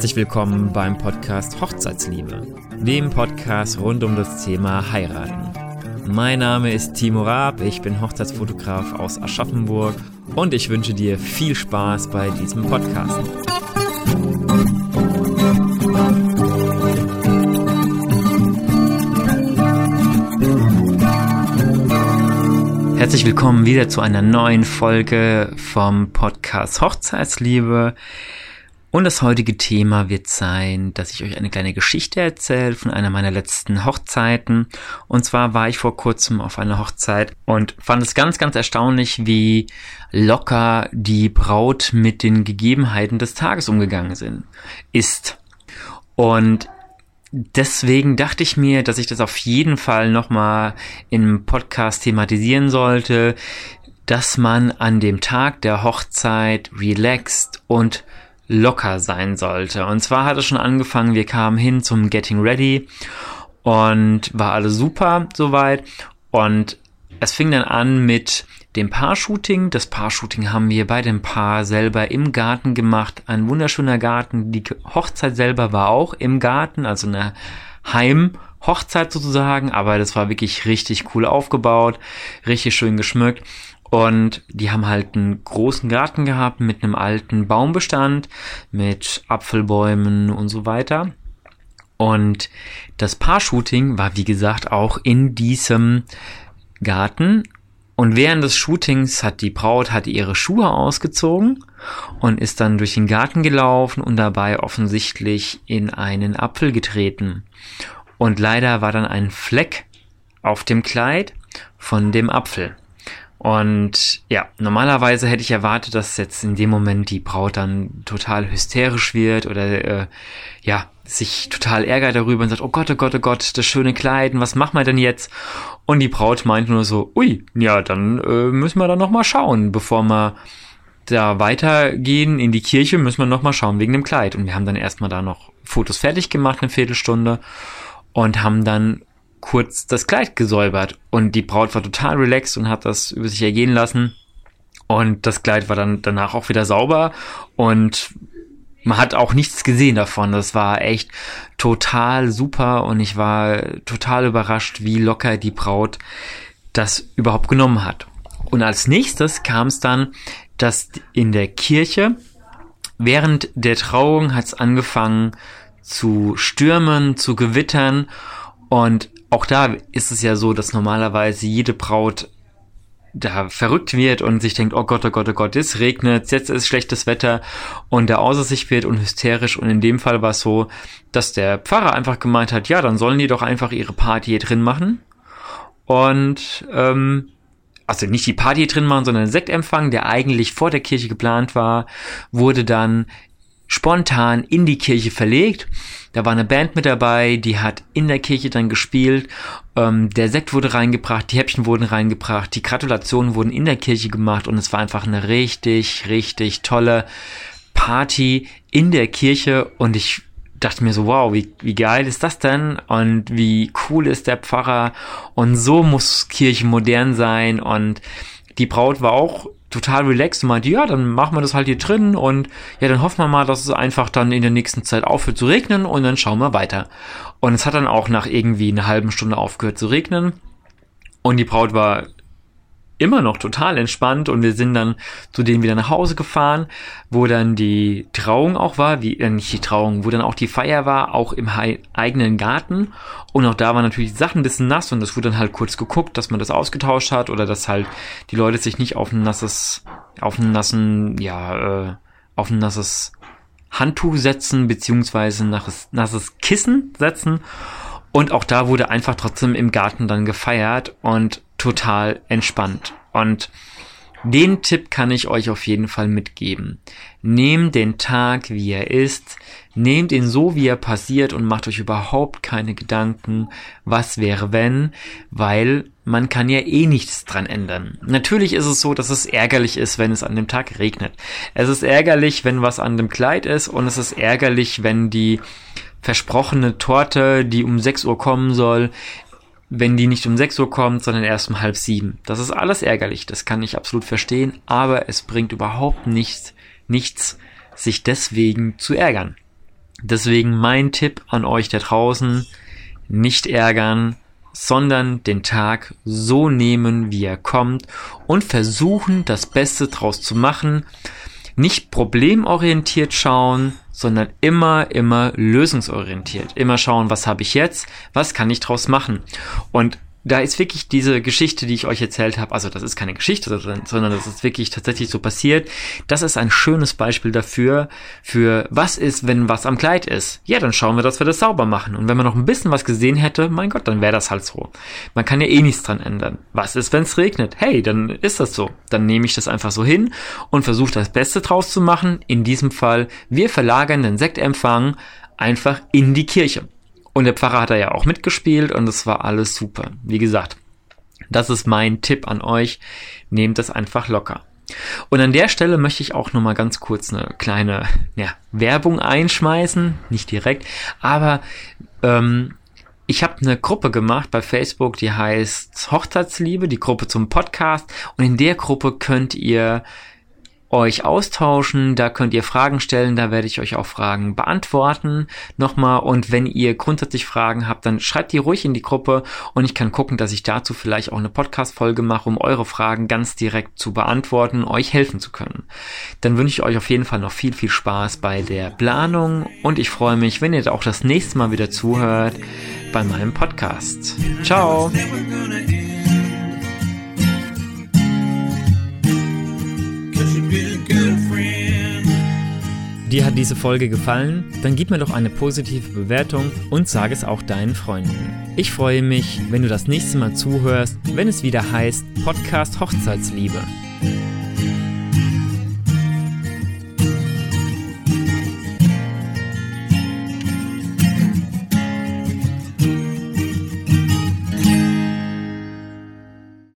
Herzlich willkommen beim Podcast Hochzeitsliebe, dem Podcast rund um das Thema Heiraten. Mein Name ist Timo Raab, ich bin Hochzeitsfotograf aus Aschaffenburg und ich wünsche dir viel Spaß bei diesem Podcast. Herzlich willkommen wieder zu einer neuen Folge vom Podcast Hochzeitsliebe. Und das heutige Thema wird sein, dass ich euch eine kleine Geschichte erzähle von einer meiner letzten Hochzeiten. Und zwar war ich vor kurzem auf einer Hochzeit und fand es ganz, ganz erstaunlich, wie locker die Braut mit den Gegebenheiten des Tages umgegangen sind, ist. Und deswegen dachte ich mir, dass ich das auf jeden Fall nochmal im Podcast thematisieren sollte, dass man an dem Tag der Hochzeit relaxed und locker sein sollte. Und zwar hat es schon angefangen, wir kamen hin zum Getting Ready und war alles super soweit. Und es fing dann an mit dem Paar-Shooting. Das Paar-Shooting haben wir bei dem Paar selber im Garten gemacht. Ein wunderschöner Garten. Die Hochzeit selber war auch im Garten, also eine Heim-Hochzeit sozusagen. Aber das war wirklich richtig cool aufgebaut, richtig schön geschmückt. Und die haben halt einen großen Garten gehabt mit einem alten Baumbestand, mit Apfelbäumen und so weiter. Und das Paar-Shooting war, wie gesagt, auch in diesem Garten. Und während des Shootings hat die Braut hat ihre Schuhe ausgezogen und ist dann durch den Garten gelaufen und dabei offensichtlich in einen Apfel getreten. Und leider war dann ein Fleck auf dem Kleid von dem Apfel. Und ja, normalerweise hätte ich erwartet, dass jetzt in dem Moment die Braut dann total hysterisch wird oder äh, ja, sich total ärgert darüber und sagt, oh Gott, oh Gott, oh Gott, das schöne Kleid, was machen wir denn jetzt? Und die Braut meint nur so, ui, ja, dann äh, müssen wir da nochmal schauen, bevor wir da weitergehen in die Kirche, müssen wir nochmal schauen wegen dem Kleid. Und wir haben dann erstmal da noch Fotos fertig gemacht, eine Viertelstunde, und haben dann kurz das Kleid gesäubert und die Braut war total relaxed und hat das über sich ergehen lassen. Und das Kleid war dann danach auch wieder sauber und man hat auch nichts gesehen davon. Das war echt total super und ich war total überrascht, wie locker die Braut das überhaupt genommen hat. Und als nächstes kam es dann, dass in der Kirche während der Trauung hat es angefangen zu stürmen, zu gewittern und auch da ist es ja so, dass normalerweise jede Braut da verrückt wird und sich denkt, oh Gott, oh Gott, oh Gott, es regnet, jetzt ist schlechtes Wetter und der außer sich wird und hysterisch. Und in dem Fall war es so, dass der Pfarrer einfach gemeint hat, ja, dann sollen die doch einfach ihre Party hier drin machen und ähm, also nicht die Party drin machen, sondern den Sektempfang, der eigentlich vor der Kirche geplant war, wurde dann spontan in die Kirche verlegt. Da war eine Band mit dabei, die hat in der Kirche dann gespielt. Ähm, der Sekt wurde reingebracht, die Häppchen wurden reingebracht, die Gratulationen wurden in der Kirche gemacht und es war einfach eine richtig, richtig tolle Party in der Kirche und ich dachte mir so, wow, wie, wie geil ist das denn? Und wie cool ist der Pfarrer? Und so muss Kirche modern sein. Und die Braut war auch total relaxed und meinte, ja, dann machen wir das halt hier drin und ja, dann hoffen wir mal, dass es einfach dann in der nächsten Zeit aufhört zu regnen und dann schauen wir weiter. Und es hat dann auch nach irgendwie einer halben Stunde aufgehört zu regnen und die Braut war immer noch total entspannt und wir sind dann zu denen wieder nach Hause gefahren, wo dann die Trauung auch war, wie äh, nicht die Trauung, wo dann auch die Feier war, auch im eigenen Garten. Und auch da waren natürlich Sachen ein bisschen nass und es wurde dann halt kurz geguckt, dass man das ausgetauscht hat oder dass halt die Leute sich nicht auf ein nasses, auf ein nassen, ja, äh, auf ein nasses Handtuch setzen beziehungsweise nasses, nasses Kissen setzen. Und auch da wurde einfach trotzdem im Garten dann gefeiert und total entspannt. Und den Tipp kann ich euch auf jeden Fall mitgeben. Nehmt den Tag, wie er ist, nehmt ihn so, wie er passiert und macht euch überhaupt keine Gedanken, was wäre wenn, weil man kann ja eh nichts dran ändern. Natürlich ist es so, dass es ärgerlich ist, wenn es an dem Tag regnet. Es ist ärgerlich, wenn was an dem Kleid ist und es ist ärgerlich, wenn die versprochene Torte, die um 6 Uhr kommen soll, wenn die nicht um 6 Uhr kommt, sondern erst um halb sieben. Das ist alles ärgerlich, das kann ich absolut verstehen, aber es bringt überhaupt nichts, nichts, sich deswegen zu ärgern. Deswegen mein Tipp an euch da draußen, nicht ärgern, sondern den Tag so nehmen, wie er kommt und versuchen, das Beste draus zu machen. Nicht problemorientiert schauen, sondern immer, immer lösungsorientiert. Immer schauen, was habe ich jetzt, was kann ich draus machen. Und da ist wirklich diese Geschichte, die ich euch erzählt habe, also das ist keine Geschichte, sondern das ist wirklich tatsächlich so passiert. Das ist ein schönes Beispiel dafür, für was ist, wenn was am Kleid ist. Ja, dann schauen wir, dass wir das sauber machen. Und wenn man noch ein bisschen was gesehen hätte, mein Gott, dann wäre das halt so. Man kann ja eh nichts dran ändern. Was ist, wenn es regnet? Hey, dann ist das so. Dann nehme ich das einfach so hin und versuche das Beste draus zu machen. In diesem Fall, wir verlagern den Sektempfang einfach in die Kirche. Und der Pfarrer hat da ja auch mitgespielt und es war alles super. Wie gesagt, das ist mein Tipp an euch. Nehmt das einfach locker. Und an der Stelle möchte ich auch nochmal ganz kurz eine kleine ja, Werbung einschmeißen. Nicht direkt, aber ähm, ich habe eine Gruppe gemacht bei Facebook, die heißt Hochzeitsliebe, die Gruppe zum Podcast. Und in der Gruppe könnt ihr euch austauschen, da könnt ihr Fragen stellen, da werde ich euch auch Fragen beantworten nochmal und wenn ihr grundsätzlich Fragen habt, dann schreibt die ruhig in die Gruppe und ich kann gucken, dass ich dazu vielleicht auch eine Podcast-Folge mache, um eure Fragen ganz direkt zu beantworten, euch helfen zu können. Dann wünsche ich euch auf jeden Fall noch viel, viel Spaß bei der Planung und ich freue mich, wenn ihr auch das nächste Mal wieder zuhört bei meinem Podcast. Ciao! Dir hat diese Folge gefallen? Dann gib mir doch eine positive Bewertung und sag es auch deinen Freunden. Ich freue mich, wenn du das nächste Mal zuhörst, wenn es wieder heißt Podcast Hochzeitsliebe.